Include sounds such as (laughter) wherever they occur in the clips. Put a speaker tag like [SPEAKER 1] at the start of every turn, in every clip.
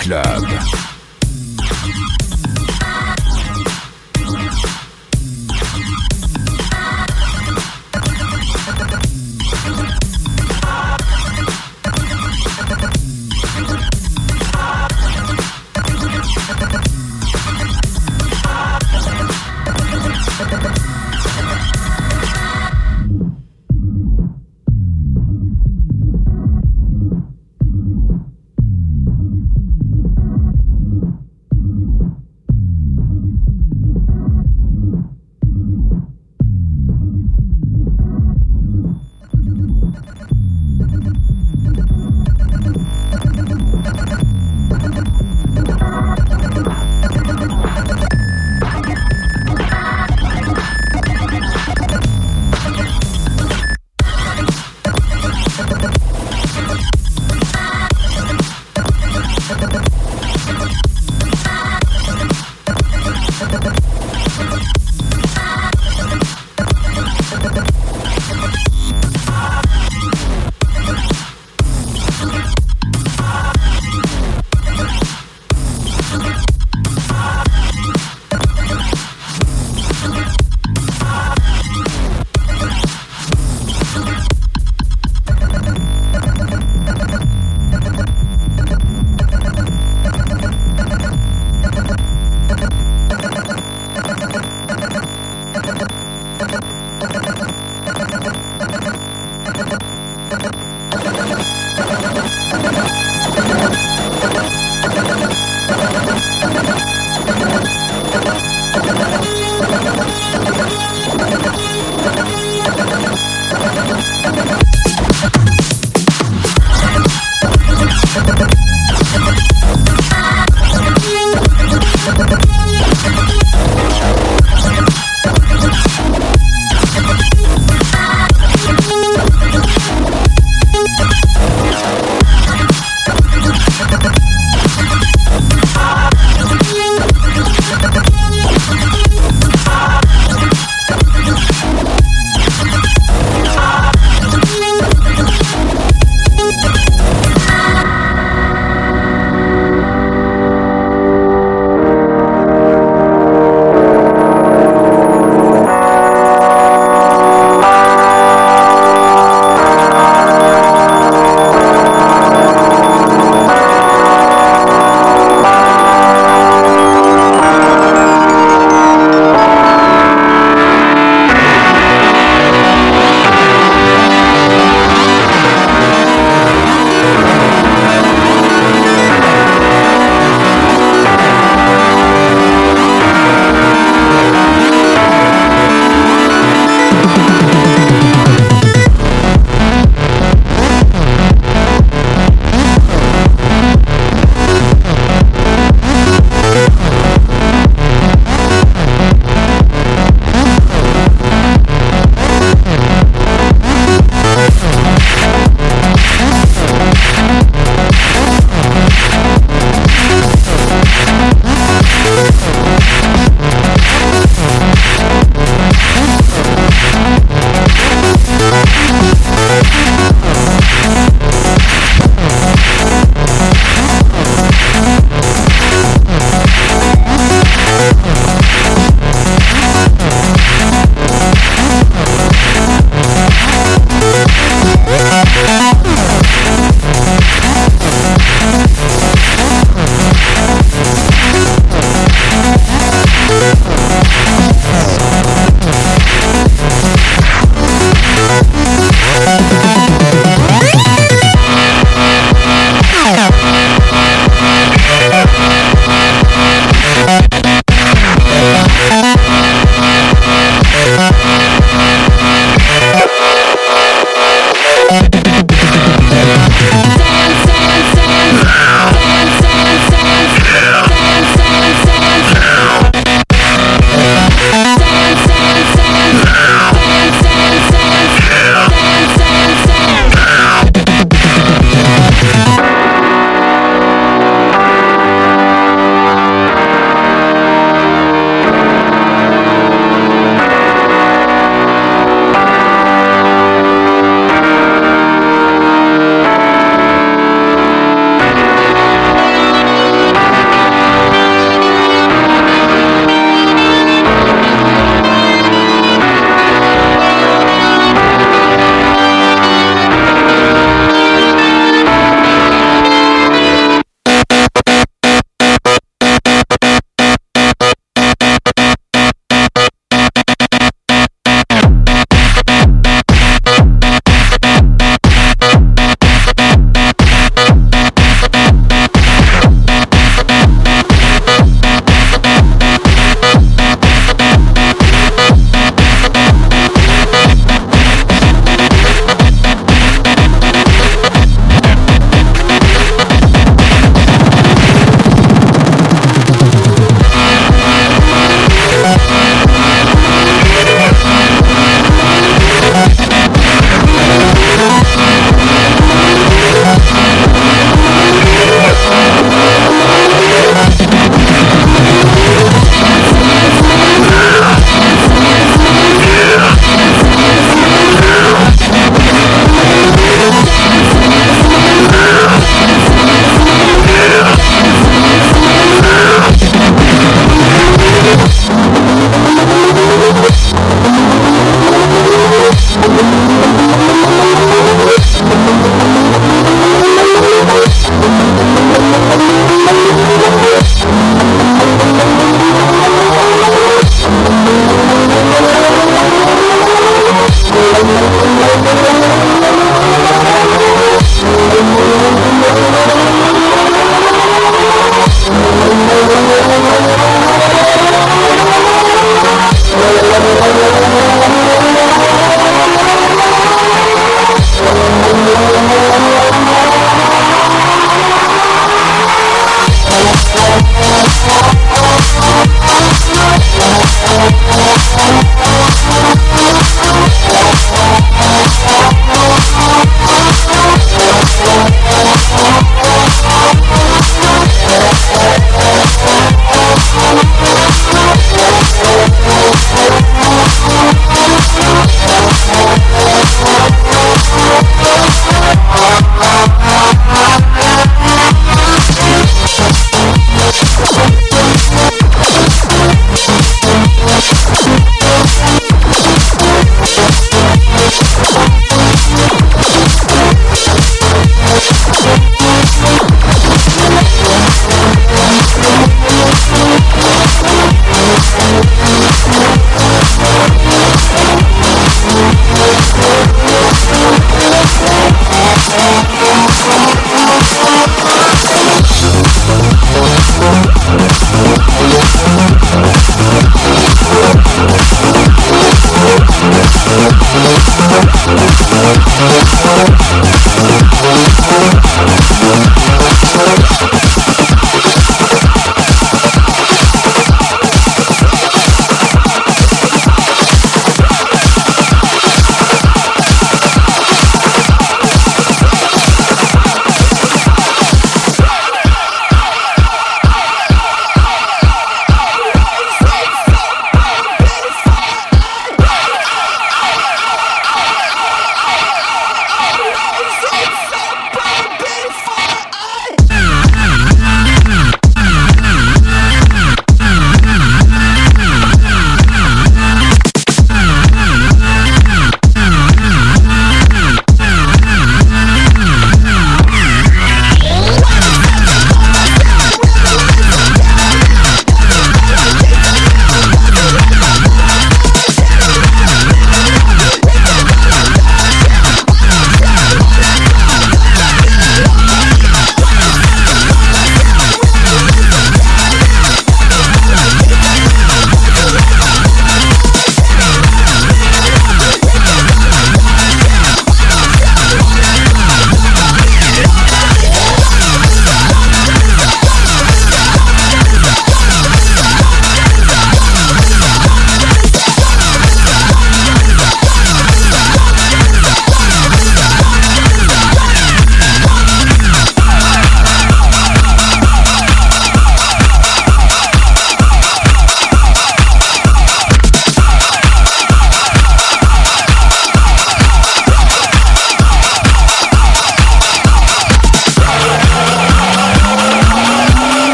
[SPEAKER 1] Club.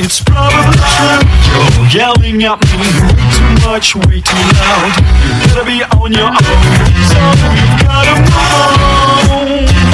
[SPEAKER 1] It's probably true. You're yelling
[SPEAKER 2] at me way too much, way too loud. You better be on your own. So you gotta move on.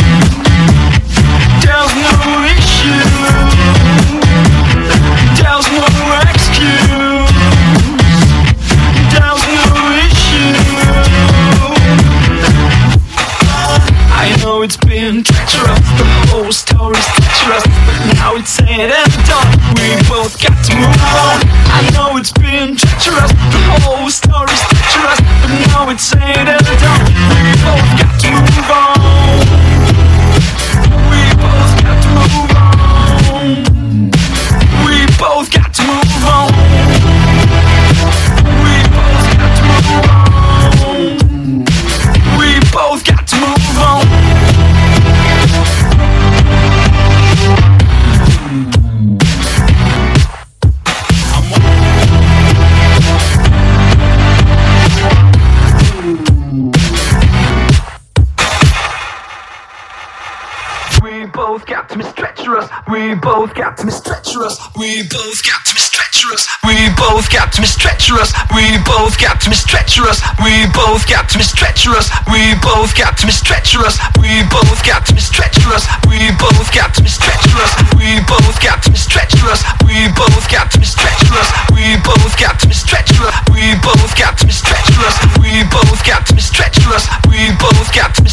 [SPEAKER 2] both got to be treacherous. We both got to be treacherous. We both got to be treacherous. We both got to be treacherous. We both got to be treacherous. We both got to be treacherous. We both got to be treacherous. We both got to be treacherous. We both got to be treacherous. We both got to be treacherous. We both got to be treacherous. We both got to be treacherous. We both got to be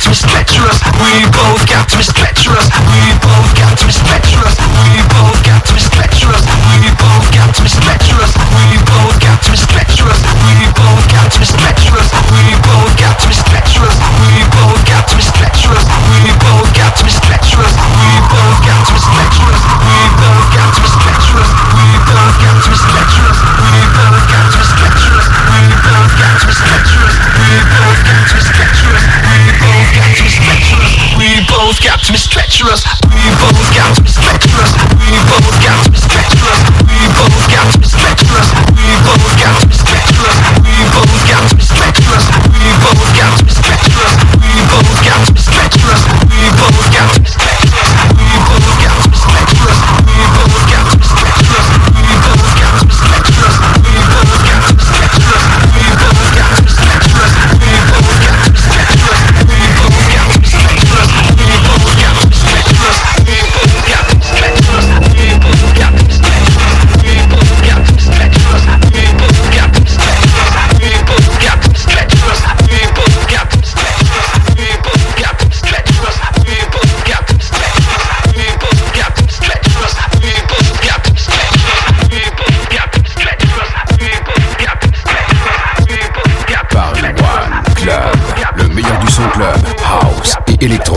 [SPEAKER 2] got to treacherous. We both got to be treacherous. We treacherous électronique.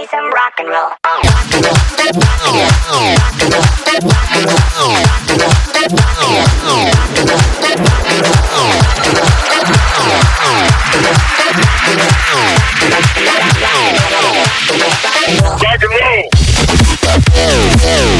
[SPEAKER 2] play some rock and roll. Rock and roll.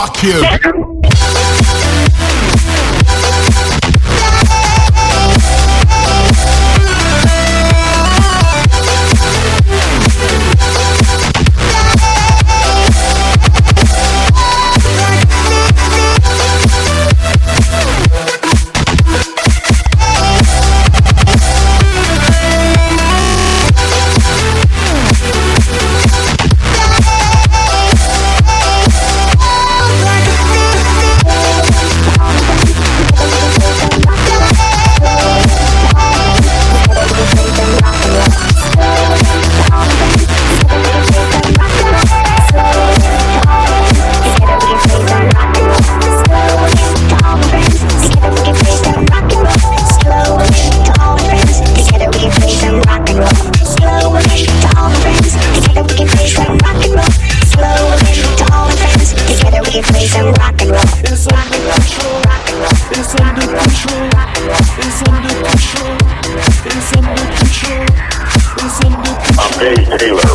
[SPEAKER 2] Fuck you. (laughs)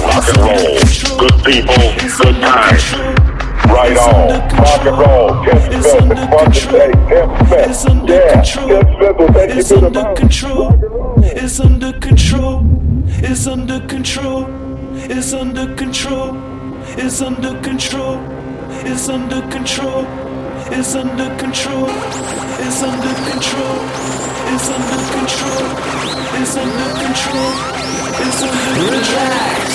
[SPEAKER 2] rock and roll. Good people, good times. Right on. Rock and roll. Tim Smith and Fun today. Tim Smith. Yeah. Tim Smith will take you to the moon. It's under control. It's under control. It's under control. It's under control. It's under control. It's under control. It's under control. It's under control. It's under control. It's under control. Relax.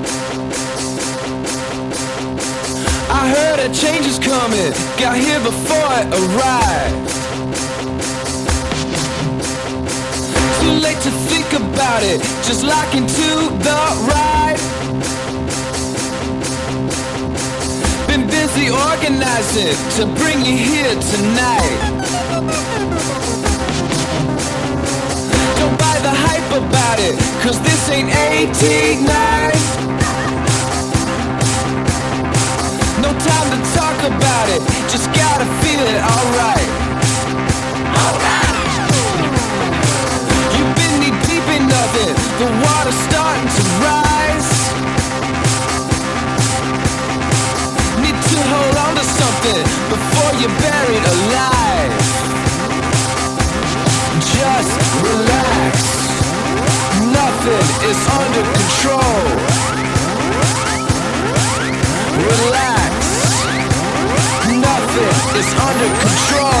[SPEAKER 2] I heard a change is coming, got here before it arrived. Too late to think about it, just lock into the ride. Been busy organizing to
[SPEAKER 1] bring you here tonight.
[SPEAKER 3] Don't buy the hype about it, cause this ain't 18 nights. No time to talk about it, just gotta feel it, alright. Alright! You've been knee deep in nothing, the water's starting to rise. Need to hold on to something before you're buried alive. Just relax, nothing is under control. Relax under control.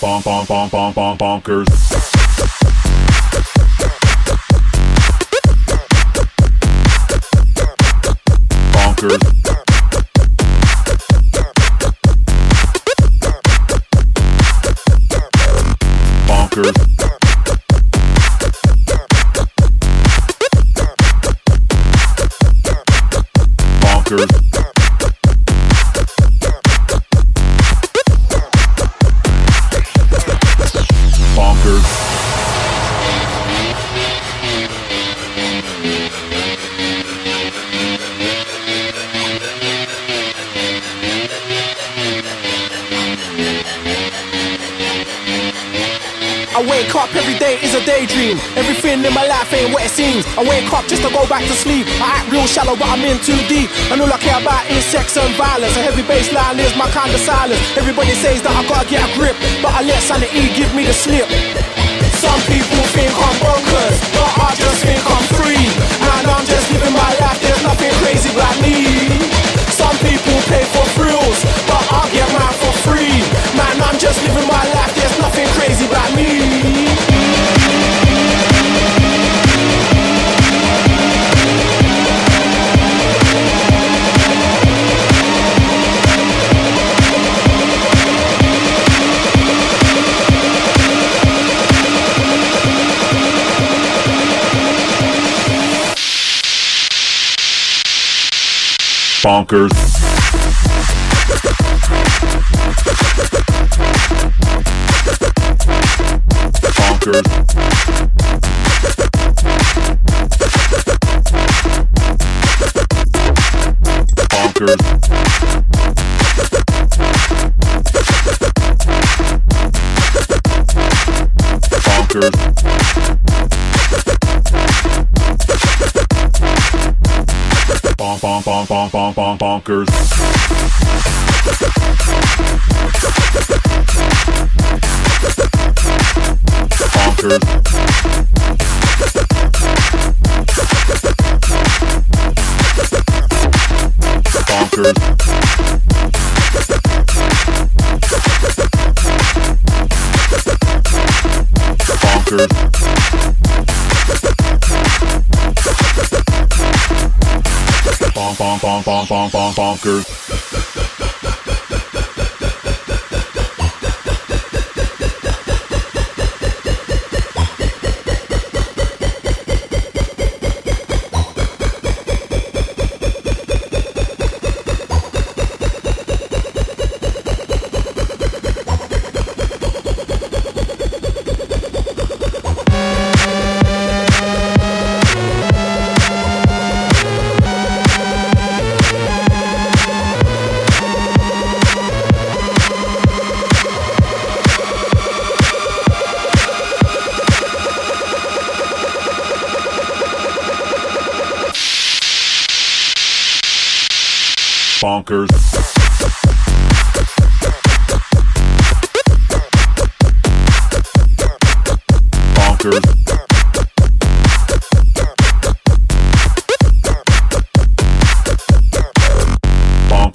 [SPEAKER 4] Bonk, bonk, bonk, bonk, bonk, bonk, bonkers. Bonkers.
[SPEAKER 5] Real Bonkers.
[SPEAKER 4] Bonkers. Bonk, bonk, bonk, bonk, bonk, bonk. Bonkers. Bonkers. Bonkers. Bonk, bonk, bonk, bonk, bonk, bonk, bonkers. Bonkers.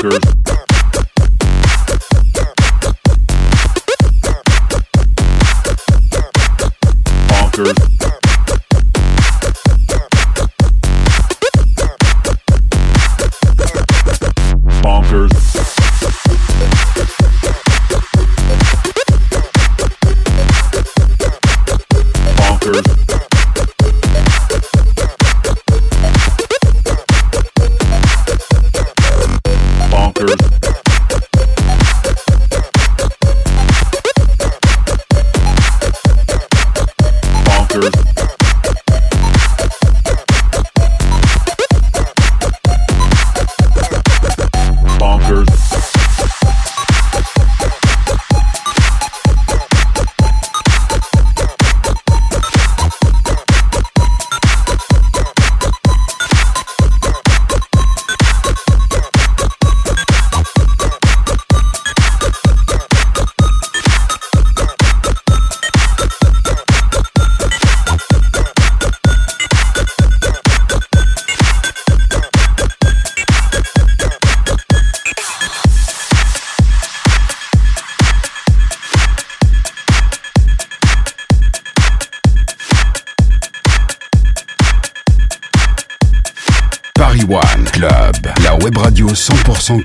[SPEAKER 4] hookers. Bonkers.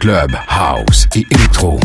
[SPEAKER 1] Club, house et électro.